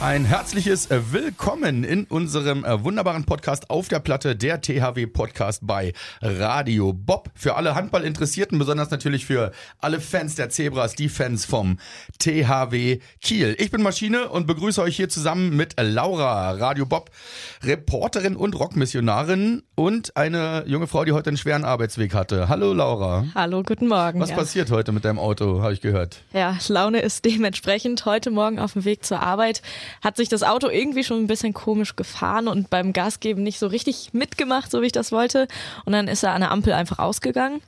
Ein herzliches äh, Willkommen in unserem äh, wunderbaren Podcast auf der Platte, der THW Podcast bei Radio Bob. Für alle Handballinteressierten, besonders natürlich für alle Fans der Zebras, die Fans vom THW Kiel. Ich bin Maschine und begrüße euch hier zusammen mit Laura, Radio Bob, Reporterin und Rockmissionarin und eine junge Frau, die heute einen schweren Arbeitsweg hatte. Hallo Laura. Hallo, guten Morgen. Was ja. passiert heute mit deinem Auto, habe ich gehört? Ja, Laune ist dementsprechend. Heute Morgen auf dem Weg zur Arbeit hat sich das Auto irgendwie schon ein bisschen komisch gefahren und beim Gasgeben nicht so richtig mitgemacht, so wie ich das wollte. Und dann ist er an der Ampel einfach ausgegangen.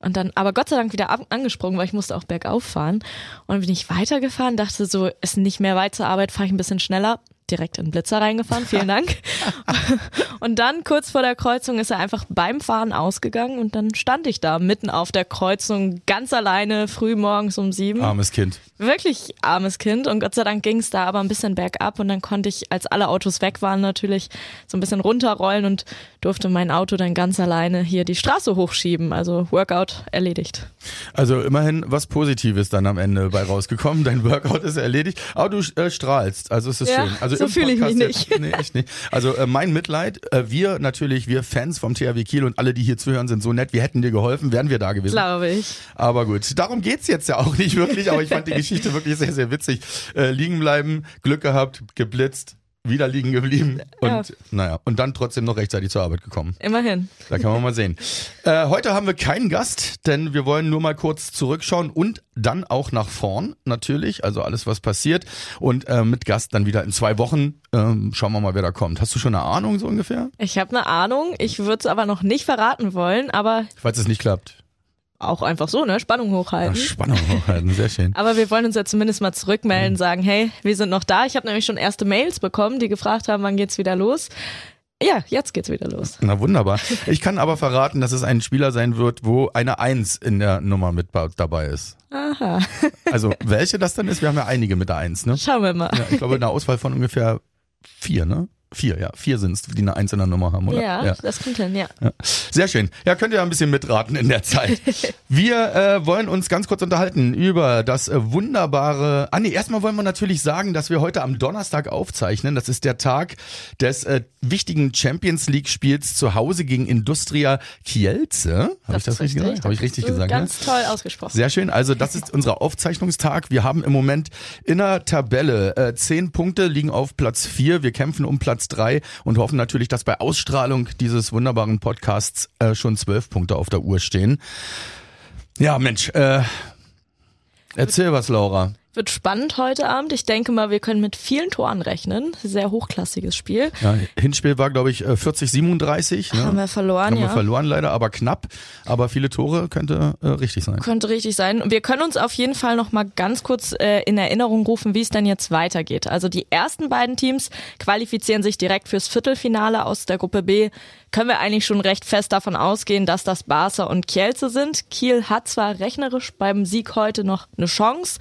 Und dann, aber Gott sei Dank wieder ab, angesprungen, weil ich musste auch bergauf fahren. Und dann bin ich weitergefahren, dachte so, ist nicht mehr weit zur Arbeit, fahre ich ein bisschen schneller. Direkt in den Blitzer reingefahren, vielen Dank. und dann kurz vor der Kreuzung ist er einfach beim Fahren ausgegangen und dann stand ich da mitten auf der Kreuzung ganz alleine, früh morgens um sieben. Armes Kind. Wirklich armes Kind und Gott sei Dank ging es da aber ein bisschen bergab und dann konnte ich, als alle Autos weg waren, natürlich so ein bisschen runterrollen und durfte mein Auto dann ganz alleine hier die Straße hochschieben. Also Workout erledigt. Also immerhin was Positives dann am Ende bei rausgekommen. Dein Workout ist erledigt, aber du äh, strahlst. Also es ist Ja, schön. Also so fühle ich mich nicht. nee, echt nicht. Also äh, mein Mitleid. Äh, wir natürlich, wir Fans vom THW Kiel und alle, die hier zuhören, sind so nett. Wir hätten dir geholfen, wären wir da gewesen. Glaube ich. Aber gut, darum geht's jetzt ja auch nicht wirklich. Aber ich fand die Geschichte wirklich sehr, sehr witzig. Äh, liegen bleiben, Glück gehabt, geblitzt. Wieder liegen geblieben und Ja. naja, und dann trotzdem noch rechtzeitig zur Arbeit gekommen. Immerhin. Da kann man mal sehen. Äh, heute haben wir keinen Gast, denn wir wollen nur mal kurz zurückschauen und dann auch nach vorn natürlich, also alles was passiert und äh, mit Gast dann wieder in zwei Wochen. Ähm, schauen wir mal, wer da kommt. Hast du schon eine Ahnung so ungefähr? Ich habe eine Ahnung, ich würde es aber noch nicht verraten wollen, aber Falls es nicht klappt. Auch einfach so, ne? Spannung Ach, hochhalten. Spannung hochhalten, sehr schön. Aber wir wollen uns ja zumindest mal zurückmelden, sagen, hey, wir sind noch da. Ich habe nämlich schon erste Mails bekommen, die gefragt haben, wann geht's wieder los. Ja, jetzt geht's wieder los. Na wunderbar. Ich kann aber verraten, dass es ein Spieler sein wird, wo eine Eins in der Nummer mit dabei ist. Aha. Also welche das dann ist, wir haben ja einige mit der Eins, ne? Schauen wir mal. Ja, ich glaube, eine Auswahl von ungefähr vier, ne? Vier, ja. Vier sind's, die eine der Nummer haben, oder? Ja, das kommt hin, ja. Ja. Sehr schön. Ja, könnt ihr ein bisschen mitraten in der Zeit. Wir äh, wollen uns ganz kurz unterhalten über das äh, wunderbare. Ah nee, erstmal wollen wir natürlich sagen, dass wir heute am Donnerstag aufzeichnen. Das ist der Tag des äh, wichtigen Champions League Spiels zu Hause gegen Industria Kielce. Habe ich das richtig gesagt? Habe ich richtig gesagt? ne? Ganz toll ausgesprochen. Sehr schön. Also das ist unser Aufzeichnungstag. Wir haben im Moment in der Tabelle äh, zehn Punkte, liegen auf Platz vier. Wir kämpfen um Platz drei und hoffen natürlich, dass bei Ausstrahlung dieses wunderbaren Podcasts äh, schon zwölf Punkte auf der Uhr stehen. Ja, Mensch, äh, erzähl was, Laura. Wird spannend heute Abend. Ich denke mal, wir können mit vielen Toren rechnen. Sehr hochklassiges Spiel. Ja, Hinspiel war, glaube ich, äh, 40, 37. Ne? Haben wir verloren, Haben wir ja. verloren leider, aber knapp. Aber viele Tore könnte äh, richtig sein. Könnte richtig sein. Wir können uns auf jeden Fall noch mal ganz kurz äh, in Erinnerung rufen, wie es dann jetzt weitergeht. Also die ersten beiden Teams qualifizieren sich direkt fürs Viertelfinale aus der Gruppe B. Können wir eigentlich schon recht fest davon ausgehen, dass das Barca und Kielce sind. Kiel hat zwar rechnerisch beim Sieg heute noch eine Chance,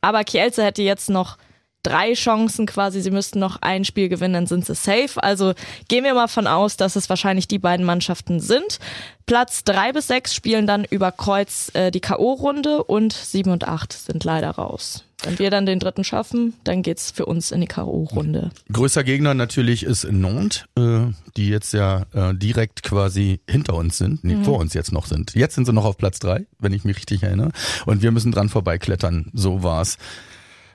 aber Kielce hätte jetzt noch drei Chancen quasi. Sie müssten noch ein Spiel gewinnen, dann sind sie safe. Also gehen wir mal von aus, dass es wahrscheinlich die beiden Mannschaften sind. Platz drei bis sechs spielen dann über Kreuz äh, die K.O.-Runde und sieben und acht sind leider raus. Wenn wir dann den dritten schaffen, dann geht's für uns in die K.O.-Runde. Größter Gegner natürlich ist Nantes, äh, die jetzt ja äh, direkt quasi hinter uns sind, nee, vor uns jetzt noch sind. Jetzt sind sie noch auf Platz drei, wenn ich mich richtig erinnere. Und wir müssen dran vorbeiklettern, so war's.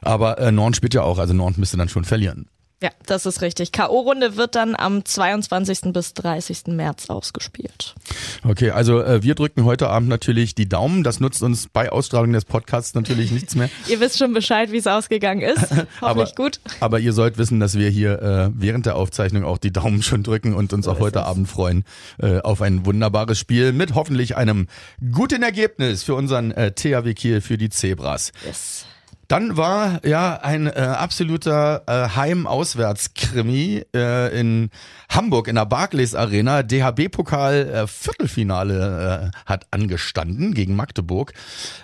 Aber äh, Nantes spielt ja auch, also Nantes müsste dann schon verlieren. Ja, das ist richtig. K.O.-Runde wird dann am 22. bis 30. März ausgespielt. Okay, also äh, wir drücken heute Abend natürlich die Daumen. Das nutzt uns bei Ausstrahlung des Podcasts natürlich nichts mehr. Ihr wisst schon Bescheid, wie es ausgegangen ist. Hoffentlich gut. Aber ihr sollt wissen, dass wir hier äh, während der Aufzeichnung auch die Daumen schon drücken und uns auch ist heute es. Abend freuen äh, auf ein wunderbares Spiel mit hoffentlich einem guten Ergebnis für unseren äh, THW Kiel für die Zebras. Yes. Dann war ja ein äh, absoluter äh, Heim-Auswärts-Krimi äh, in Hamburg in der Barclays Arena. DHB-Pokal äh, Viertelfinale äh, hat angestanden gegen Magdeburg.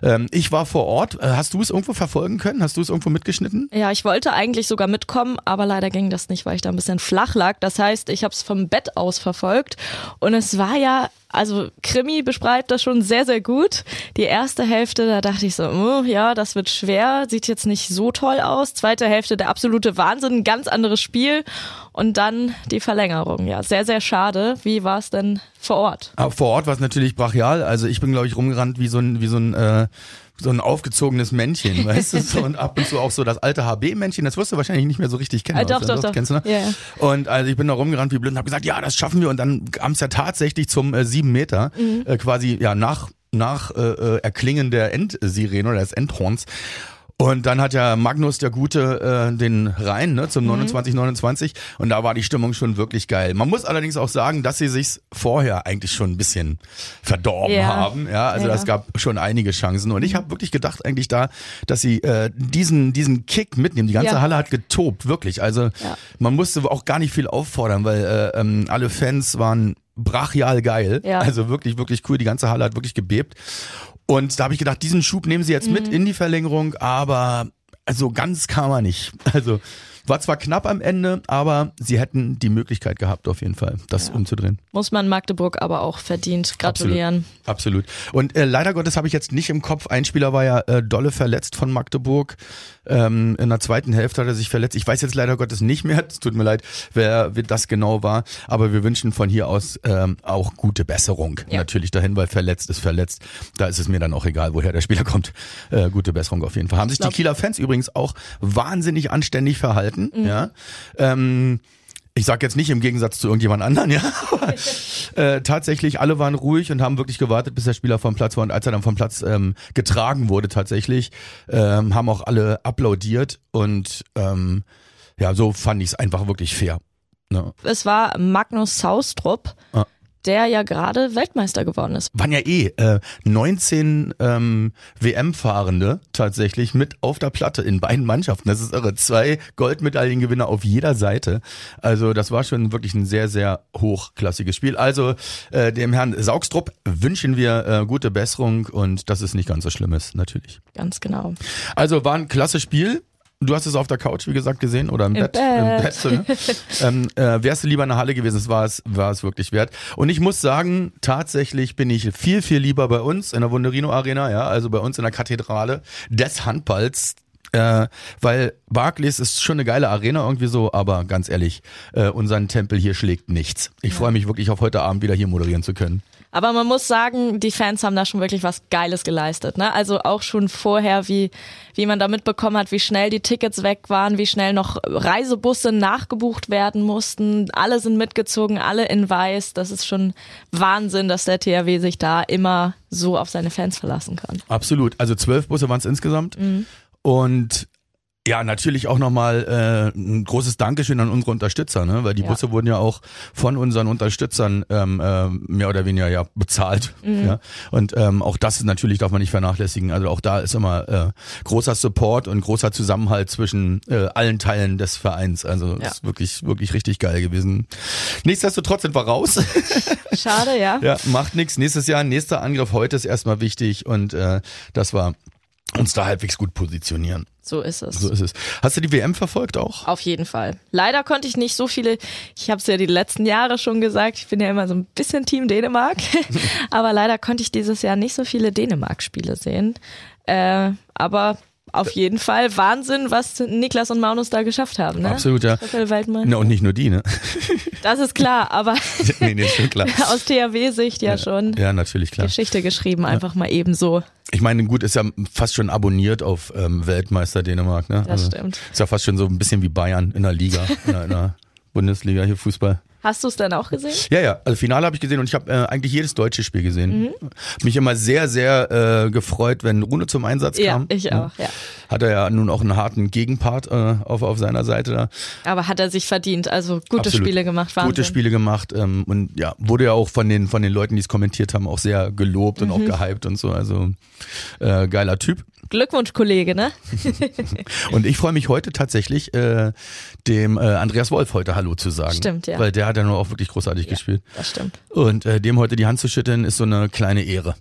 Ähm, ich war vor Ort. Äh, hast du es irgendwo verfolgen können? Hast du es irgendwo mitgeschnitten? Ja, ich wollte eigentlich sogar mitkommen, aber leider ging das nicht, weil ich da ein bisschen flach lag. Das heißt, ich habe es vom Bett aus verfolgt und es war ja also Krimi beschreibt das schon sehr, sehr gut. Die erste Hälfte, da dachte ich so, oh, ja, das wird schwer, sieht jetzt nicht so toll aus. Zweite Hälfte, der absolute Wahnsinn, ein ganz anderes Spiel. Und dann die Verlängerung, ja, sehr, sehr schade. Wie war es denn vor Ort? Aber vor Ort war es natürlich brachial. Also ich bin, glaube ich, rumgerannt wie so ein, wie so ein äh so ein aufgezogenes Männchen, weißt du, so, und ab und zu auch so das alte HB-Männchen, das wirst du wahrscheinlich nicht mehr so richtig kennen. Ah, doch, doch, doch. Kennst du, ne? Ja, ja. Und also ich bin da rumgerannt wie blind und habe gesagt, ja, das schaffen wir und dann kam es ja tatsächlich zum äh, sieben Meter, Mhm. äh, quasi ja nach nach äh, äh, Erklingen der Endsirene oder des Endhorns. Und dann hat ja Magnus der Gute äh, den Rhein ne, zum 29-29 und da war die Stimmung schon wirklich geil. Man muss allerdings auch sagen, dass sie sich's vorher eigentlich schon ein bisschen verdorben Ja. haben. Ja, also Ja, es ja. gab schon einige Chancen und ich habe wirklich gedacht eigentlich da, dass sie äh, diesen diesen Kick mitnehmen. Die ganze Ja. Halle hat getobt, wirklich. Also man musste auch gar nicht viel auffordern, weil äh, ähm, alle Fans waren brachial geil. Ja. Also wirklich, wirklich cool. Die ganze Halle hat wirklich gebebt. Und da habe ich gedacht, diesen Schub nehmen sie jetzt Mhm. mit in die Verlängerung, aber also ganz kam er nicht. Also war zwar knapp am Ende, aber sie hätten die Möglichkeit gehabt, auf jeden Fall, das umzudrehen. Muss man Magdeburg aber auch verdient gratulieren. Absolut. Und äh, leider Gottes habe ich jetzt nicht im Kopf. Ein Spieler war ja äh, dolle verletzt von Magdeburg. Ähm, in der zweiten Hälfte hat er sich verletzt. Ich weiß jetzt leider Gottes nicht mehr. Es tut mir leid, wer, wer das genau war. Aber wir wünschen von hier aus ähm, auch gute Besserung. Ja. Natürlich dahin, weil verletzt ist verletzt. Da ist es mir dann auch egal, woher der Spieler kommt. Äh, gute Besserung auf jeden Fall. Haben sich die Kieler Fans übrigens auch wahnsinnig anständig verhalten. Mhm. Ja. Ähm, ich sag jetzt nicht im Gegensatz zu irgendjemand anderen, ja. Äh, tatsächlich, alle waren ruhig und haben wirklich gewartet, bis der Spieler vom Platz war. Und als er dann vom Platz ähm, getragen wurde, tatsächlich, ähm, haben auch alle applaudiert. Und ähm, ja, so fand ich es einfach wirklich fair. Ne? Es war Magnus Saustrup, Ah. Der ja gerade Weltmeister geworden ist. Waren ja eh äh, 19 ähm, WM-Fahrende tatsächlich mit auf der Platte in beiden Mannschaften. Das ist irre. Zwei Goldmedaillengewinner auf jeder Seite. Also das war schon wirklich ein sehr, sehr hochklassiges Spiel. Also äh, dem Herrn Saugstrup wünschen wir äh, gute Besserung und dass es nicht ganz so schlimm ist, natürlich. Ganz genau. Also war ein klasse Spiel. Du hast es auf der Couch, wie gesagt, gesehen oder im, Im Bett. Bett. Im Bett ne? ähm, äh, wärst du lieber in der Halle gewesen, es war es, war es wirklich wert. Und ich muss sagen, tatsächlich bin ich viel, viel lieber bei uns in der Wunderino Arena, ja, also bei uns in der Kathedrale des Handballs. Äh, weil Barclays ist schon eine geile Arena irgendwie so, aber ganz ehrlich, äh, unseren Tempel hier schlägt nichts. Ich freue mich wirklich auf heute Abend wieder hier moderieren zu können. Aber man muss sagen, die Fans haben da schon wirklich was Geiles geleistet. Ne? Also auch schon vorher, wie, wie man da mitbekommen hat, wie schnell die Tickets weg waren, wie schnell noch Reisebusse nachgebucht werden mussten. Alle sind mitgezogen, alle in weiß. Das ist schon Wahnsinn, dass der THW sich da immer so auf seine Fans verlassen kann. Absolut. Also zwölf Busse waren es insgesamt. Und ja, natürlich auch nochmal äh, ein großes Dankeschön an unsere Unterstützer, ne? weil die Ja. Busse wurden ja auch von unseren Unterstützern ähm, äh, mehr oder weniger ja bezahlt. Ja? Und ähm, auch das ist natürlich darf man nicht vernachlässigen. Also auch da ist immer äh, großer Support und großer Zusammenhalt zwischen äh, allen Teilen des Vereins. Also Ja. ist wirklich wirklich richtig geil gewesen. Nichtsdestotrotz sind wir raus. Schade, ja. Ja, macht nichts. Nächstes Jahr, nächster Angriff heute ist erstmal wichtig und äh, das war uns da halbwegs gut positionieren. So ist es. So ist es. Hast du die WM verfolgt auch? Auf jeden Fall. Leider konnte ich nicht so viele, ich habe es ja die letzten Jahre schon gesagt, ich bin ja immer so ein bisschen Team Dänemark, aber leider konnte ich dieses Jahr nicht so viele Dänemark-Spiele sehen. Äh, aber auf jeden Fall Wahnsinn, was Niklas und Maunus da geschafft haben. Ne? Absolut, ja. Na, und nicht nur die, ne? Das ist klar, aber nee, nee, schon klar. aus THW-Sicht ja, schon Ja, natürlich, klar. Geschichte geschrieben, einfach mal eben so. Ich meine, gut, ist ja fast schon abonniert auf ähm, Weltmeister Dänemark, ne? Das stimmt. Ist ja fast schon so ein bisschen wie Bayern in der Liga, in der, in der Bundesliga hier Fußball. Hast du es dann auch gesehen? Ja, ja, also Finale habe ich gesehen und ich habe äh, eigentlich jedes deutsche Spiel gesehen. Mhm. Mich immer sehr, sehr äh, gefreut, wenn Rune zum Einsatz Ja, kam. ich auch, ja. Hat er ja nun auch einen harten Gegenpart äh, auf, auf seiner Seite da. Aber hat er sich verdient. Also gute Absolut. Spiele gemacht, Wahnsinn. Gute Spiele gemacht ähm, und ja, wurde ja auch von den, von den Leuten, die es kommentiert haben, auch sehr gelobt Mhm. und auch gehypt und so. Also äh, geiler Typ. Glückwunsch, Kollege, ne? Und ich freue mich heute tatsächlich, äh, dem äh, Andreas Wolf heute Hallo zu sagen. Stimmt, ja. Weil der hat ja nur auch wirklich großartig gespielt. Das stimmt. Und äh, dem heute die Hand zu schütteln, ist so eine kleine Ehre.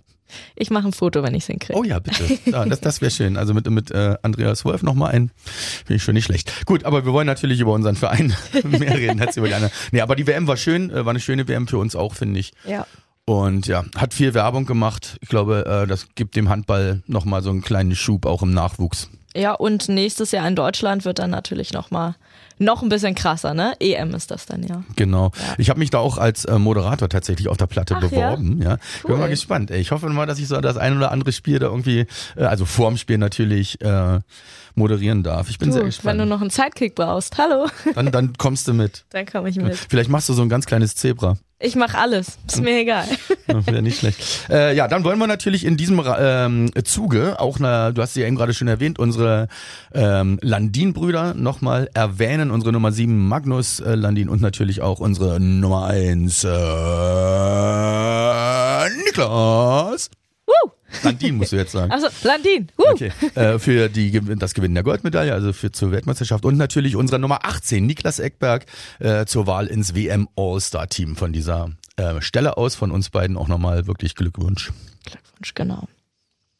Ich mache ein Foto, wenn ich es hinkriege. Oh ja, bitte. Ja, das das wäre schön. Also mit, mit äh, Andreas Wolf nochmal ein. Finde ich schon nicht schlecht. Gut, aber wir wollen natürlich über unseren Verein mehr reden als über die anderen. Nee, aber die WM war schön, äh, war eine schöne WM für uns auch, finde ich. Ja. Und ja, hat viel Werbung gemacht. Ich glaube, äh, das gibt dem Handball nochmal so einen kleinen Schub auch im Nachwuchs. Ja, und nächstes Jahr in Deutschland wird dann natürlich nochmal noch ein bisschen krasser, ne? EM ist das dann, ja. Genau. Ich habe mich da auch als äh, Moderator tatsächlich auf der Platte Ach ja? beworben. Ja. Bin Cool. mal gespannt. Ey. Ich hoffe mal, dass ich so das ein oder andere Spiel da irgendwie, äh, also vorm Spiel natürlich, äh, moderieren darf. Ich bin sehr Du, wenn gespannt. du noch einen Sidekick brauchst, hallo, dann, dann kommst du mit. dann komme ich mit. Vielleicht machst du so ein ganz kleines Zebra. Ich mache alles, ist mir egal. Ja, nicht schlecht. Äh, ja, dann wollen wir natürlich in diesem ähm, Zuge auch, eine, du hast sie ja eben gerade schon erwähnt, unsere ähm, Landin-Brüder nochmal erwähnen. Unsere Nummer 7 Magnus äh, Landin und natürlich auch unsere Nummer 1 äh, Niklas. Landin musst du jetzt sagen. Also, Landin, woo! Okay. Äh, für die, Gewinn- das Gewinnen der Goldmedaille, also für zur Weltmeisterschaft und natürlich unsere Nummer 18, Niklas Eckberg, äh, zur Wahl ins WM All-Star-Team von dieser äh, Stelle aus. Von uns beiden auch nochmal wirklich Glückwunsch. Glückwunsch, genau.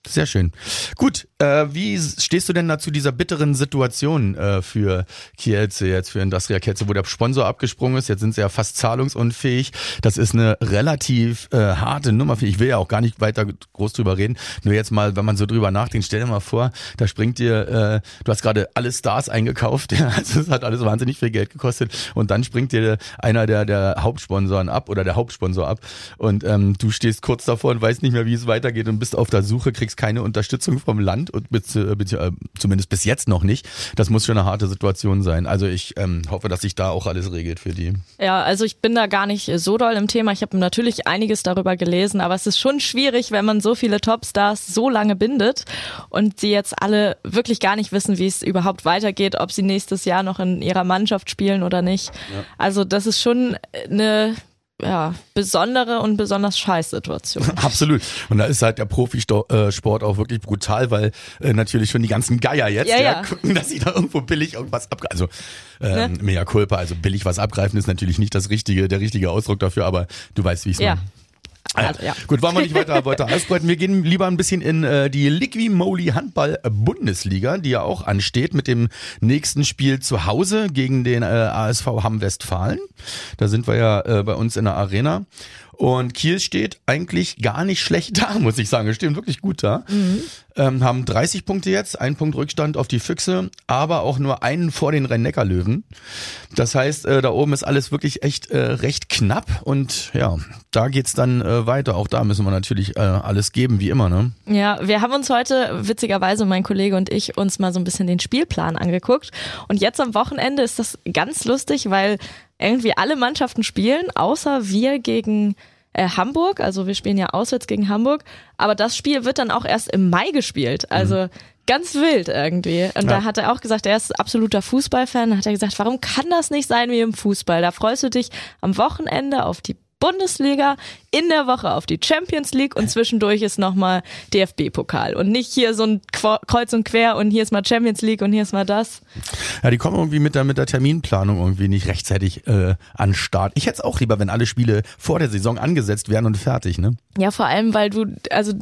Sehr schön. Gut, äh, wie stehst du denn da zu dieser bitteren Situation äh, für Kielce, jetzt für Industria Kielce, wo der Sponsor abgesprungen ist? Jetzt sind sie ja fast zahlungsunfähig. Das ist eine relativ äh, harte Nummer. Ich will ja auch gar nicht weiter groß drüber reden. Nur jetzt mal, wenn man so drüber nachdenkt, stell dir mal vor, da springt dir, äh, du hast gerade alle Stars eingekauft, ja, also es hat alles wahnsinnig viel Geld gekostet und dann springt dir einer der, der Hauptsponsoren ab oder der Hauptsponsor ab und ähm, du stehst kurz davor und weißt nicht mehr, wie es weitergeht und bist auf der Suche, kriegst keine Unterstützung vom Land und bis, äh, äh, zumindest bis jetzt noch nicht. Das muss schon eine harte Situation sein. Also ich ähm, hoffe, dass sich da auch alles regelt für die. Ja, also ich bin da gar nicht so doll im Thema. Ich habe natürlich einiges darüber gelesen, aber es ist schon schwierig, wenn man so viele Topstars so lange bindet und die jetzt alle wirklich gar nicht wissen, wie es überhaupt weitergeht, ob sie nächstes Jahr noch in ihrer Mannschaft spielen oder nicht. Also das ist schon eine ja, besondere und besonders scheiß Situation. Absolut. Und da ist halt der Profisport auch wirklich brutal, weil äh, natürlich schon die ganzen Geier jetzt Ja, ja, ja. gucken, dass sie da irgendwo billig irgendwas abgreifen. Also ähm, Ne? mea culpa, also billig was abgreifen ist natürlich nicht das richtige, der richtige Ausdruck dafür, aber du weißt, wie ich es Ja. meine. Also, ja. Gut, wollen wir nicht weiter, weiter ausbreiten. Wir gehen lieber ein bisschen in äh, die Liqui Moly Handball Bundesliga, die ja auch ansteht mit dem nächsten Spiel zu Hause gegen den äh, ASV Hamm Westfalen. Da sind wir ja äh, bei uns in der Arena. Und Kiel steht eigentlich gar nicht schlecht da, muss ich sagen. Wir stehen wirklich gut da. Ähm, haben 30 Punkte jetzt, ein Punkt Rückstand auf die Füchse, aber auch nur einen vor den Rhein-Neckar-Löwen. Das heißt, äh, da oben ist alles wirklich echt äh, recht knapp und ja, da geht's dann äh, weiter. Auch da müssen wir natürlich äh, alles geben, wie immer, ne? Ja, wir haben uns heute, witzigerweise mein Kollege und ich, uns mal so ein bisschen den Spielplan angeguckt. Und jetzt am Wochenende ist das ganz lustig, weil irgendwie alle Mannschaften spielen, außer wir gegen äh, Hamburg. Also wir spielen ja auswärts gegen Hamburg. Aber das Spiel wird dann auch erst im Mai gespielt. Also ganz wild irgendwie. Und da Ja. hat er auch gesagt, er ist absoluter Fußballfan. Da hat er gesagt, warum kann das nicht sein wie im Fußball? Da freust du dich am Wochenende auf die Bundesliga, in der Woche auf die Champions League und zwischendurch ist nochmal DFB-Pokal. Und nicht hier so ein Kreuz und Quer und hier ist mal Champions League und hier ist mal das. Ja, die kommen irgendwie mit der, mit der Terminplanung irgendwie nicht rechtzeitig äh, an den Start. Ich hätte es auch lieber, wenn alle Spiele vor der Saison angesetzt wären und fertig, ne? Ja, vor allem, weil du, also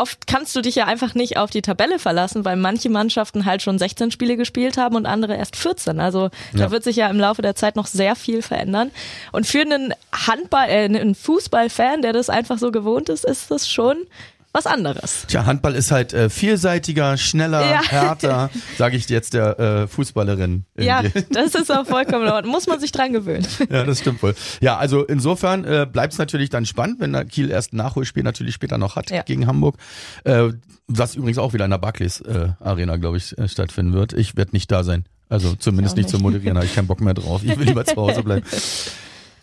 oft kannst du dich ja einfach nicht auf die Tabelle verlassen, weil manche Mannschaften halt schon 16 Spiele gespielt haben und andere erst 14. Also da Ja. wird sich ja im Laufe der Zeit noch sehr viel verändern. Und für einen Handball, äh, einen Fußballfan, der das einfach so gewohnt ist, ist das schon was anderes. Tja, Handball ist halt äh, vielseitiger, schneller, Ja. härter, sage ich jetzt der äh, Fußballerin. Ja, das ist auch vollkommen Ordnung. Muss man sich dran gewöhnen. Ja, das stimmt wohl. Ja, also insofern äh, bleibt es natürlich dann spannend, wenn Kiel erst ein Nachholspiel natürlich später noch hat Ja. gegen Hamburg. Äh, was übrigens auch wieder in der Barclays äh, Arena, glaube ich, äh, stattfinden wird. Ich werde nicht da sein. Also zumindest Ich auch nicht zum Moderieren, habe ich keinen Bock mehr drauf. Ich will lieber zu Hause bleiben.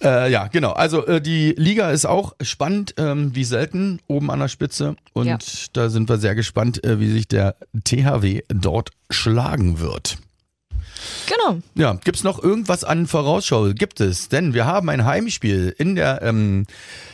Äh, ja, genau. Also äh, die Liga ist auch spannend, ähm, wie selten, oben an der Spitze. Und Ja. da sind wir sehr gespannt, äh, wie sich der THW dort schlagen wird. Genau. Ja, gibt's noch irgendwas an Vorausschau? Gibt es, denn wir haben ein Heimspiel in der ähm,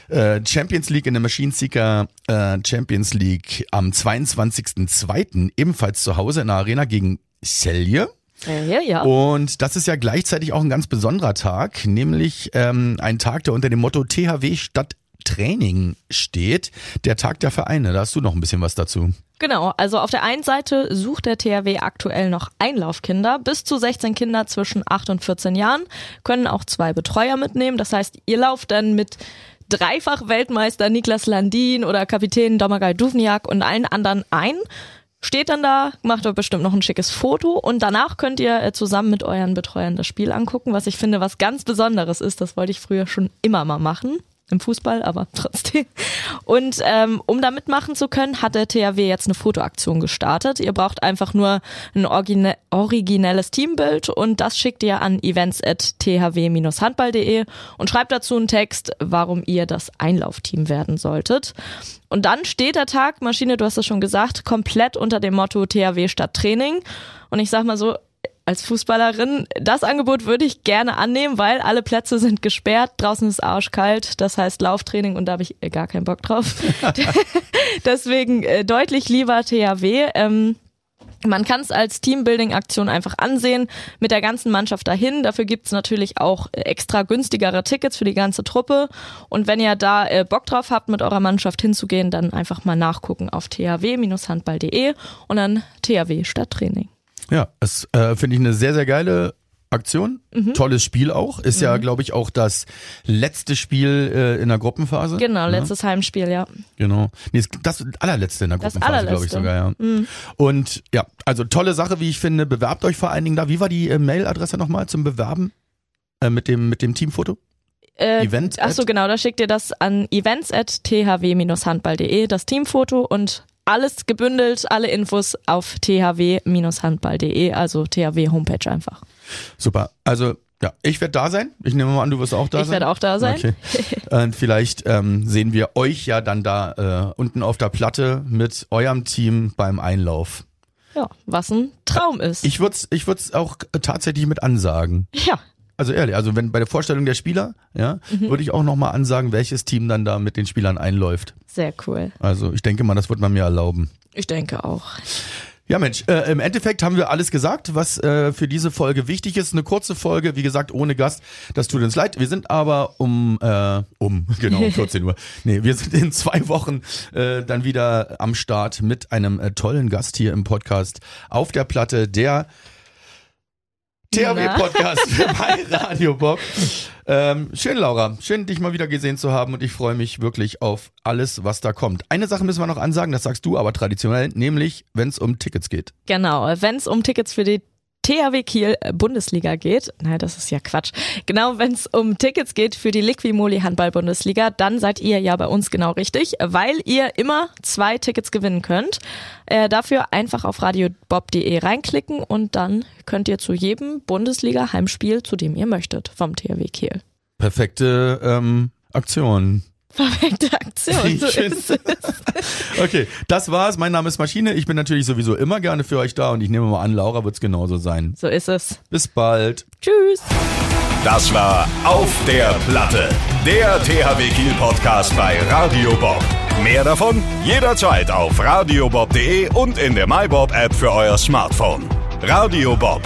äh, Champions League, in der Machine Seeker äh, Champions League am 22.02. ebenfalls zu Hause in der Arena gegen Celje. Ja, ja. Und das ist ja gleichzeitig auch ein ganz besonderer Tag, nämlich ähm, ein Tag, der unter dem Motto THW statt Training steht, der Tag der Vereine. Da hast du noch ein bisschen was dazu. Genau, also auf der einen Seite sucht der THW aktuell noch Einlaufkinder. Bis zu 16 Kinder zwischen 8 und 14 Jahren können auch zwei Betreuer mitnehmen. Das heißt, ihr lauft dann mit Dreifach-Weltmeister Niklas Landin oder Kapitän Domagoj Duvniak und allen anderen ein. Steht dann da, macht euch bestimmt noch ein schickes Foto und danach könnt ihr äh, zusammen mit euren Betreuern das Spiel angucken, was ich finde, was ganz Besonderes ist. Das wollte ich früher schon immer mal machen im Fußball, aber trotzdem. Und ähm, um da mitmachen zu können, hat der THW jetzt eine Fotoaktion gestartet. Ihr braucht einfach nur ein origine originelles Teambild und das schickt ihr an events.thw-handball.de und schreibt dazu einen Text, warum ihr das Einlaufteam werden solltet. Und dann steht der Tag, Maschine, du hast es schon gesagt, komplett unter dem Motto THW statt Training. Und ich sag mal so, als Fußballerin, das Angebot würde ich gerne annehmen, weil alle Plätze sind gesperrt, draußen ist arschkalt, das heißt Lauftraining und da habe ich äh, gar keinen Bock drauf. Deswegen äh, deutlich lieber THW. Ähm, man kann es als Teambuilding-Aktion einfach ansehen, mit der ganzen Mannschaft dahin. Dafür gibt's natürlich auch äh, extra günstigere Tickets für die ganze Truppe. Und wenn ihr da äh, Bock drauf habt, mit eurer Mannschaft hinzugehen, dann einfach mal nachgucken auf thw-handball.de und dann THW statt Training. Ja, das äh, finde ich eine sehr, sehr geile Aktion. Mhm. Tolles Spiel auch. Ist mhm. ja, glaube ich, auch das letzte Spiel äh, in der Gruppenphase. Genau, letztes ja. Heimspiel, ja. Genau. Nee, das allerletzte in der Gruppenphase, glaube ich sogar, ja. Mhm. Und ja, also tolle Sache, wie ich finde. Bewerbt euch vor allen Dingen da. Wie war die äh, Mailadresse nochmal zum Bewerben? Äh, mit dem, mit dem Teamfoto? Äh, Events ach so, genau, da schickt ihr das an events.thw-handball.de, das Teamfoto und alles gebündelt, alle Infos auf thw-handball.de, also THW Homepage einfach. Super. Also ja, ich werde da sein. Ich nehme mal an, du wirst auch da ich sein. Ich werde auch da sein. Okay. Und vielleicht ähm, sehen wir euch ja dann da äh, unten auf der Platte mit eurem Team beim Einlauf. Ja, was ein Traum ist. Ich würde es ich würd's auch tatsächlich mit ansagen. Ja. Also ehrlich, also wenn bei der Vorstellung der Spieler, ja, mhm. würde ich auch nochmal ansagen, welches Team dann da mit den Spielern einläuft. Sehr cool. Also ich denke mal, das wird man mir erlauben. Ich denke auch. Ja, Mensch, äh, im Endeffekt haben wir alles gesagt, was äh, für diese Folge wichtig ist. Eine kurze Folge, wie gesagt, ohne Gast. Das tut uns leid. Wir sind aber um, äh, um, genau, um 14 Uhr. Nee, wir sind in zwei Wochen äh, dann wieder am Start mit einem äh, tollen Gast hier im Podcast auf der Platte, der THW-Podcast bei Radio Bob. Ähm, schön, Laura. Schön, dich mal wieder gesehen zu haben und ich freue mich wirklich auf alles, was da kommt. Eine Sache müssen wir noch ansagen, das sagst du aber traditionell, nämlich wenn es um Tickets geht. Genau, wenn es um Tickets für die THW Kiel äh, Bundesliga geht, nein, das ist ja Quatsch. Genau, wenn es um Tickets geht für die Liquimoli Handball Bundesliga, dann seid ihr ja bei uns genau richtig, weil ihr immer zwei Tickets gewinnen könnt. Äh, dafür einfach auf radiobob.de reinklicken und dann könnt ihr zu jedem Bundesliga Heimspiel, zu dem ihr möchtet, vom THW Kiel. Perfekte ähm, Aktion. Perfekte Aktion. So ist es. okay, das war's. Mein Name ist Maschine. Ich bin natürlich sowieso immer gerne für euch da und ich nehme mal an, Laura wird's genauso sein. So ist es. Bis bald. Tschüss. Das war Auf der Platte, der THW Kiel Podcast bei Radio Bob. Mehr davon jederzeit auf radiobob.de und in der MyBob App für euer Smartphone. Radio Bob,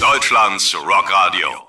Deutschlands Rockradio.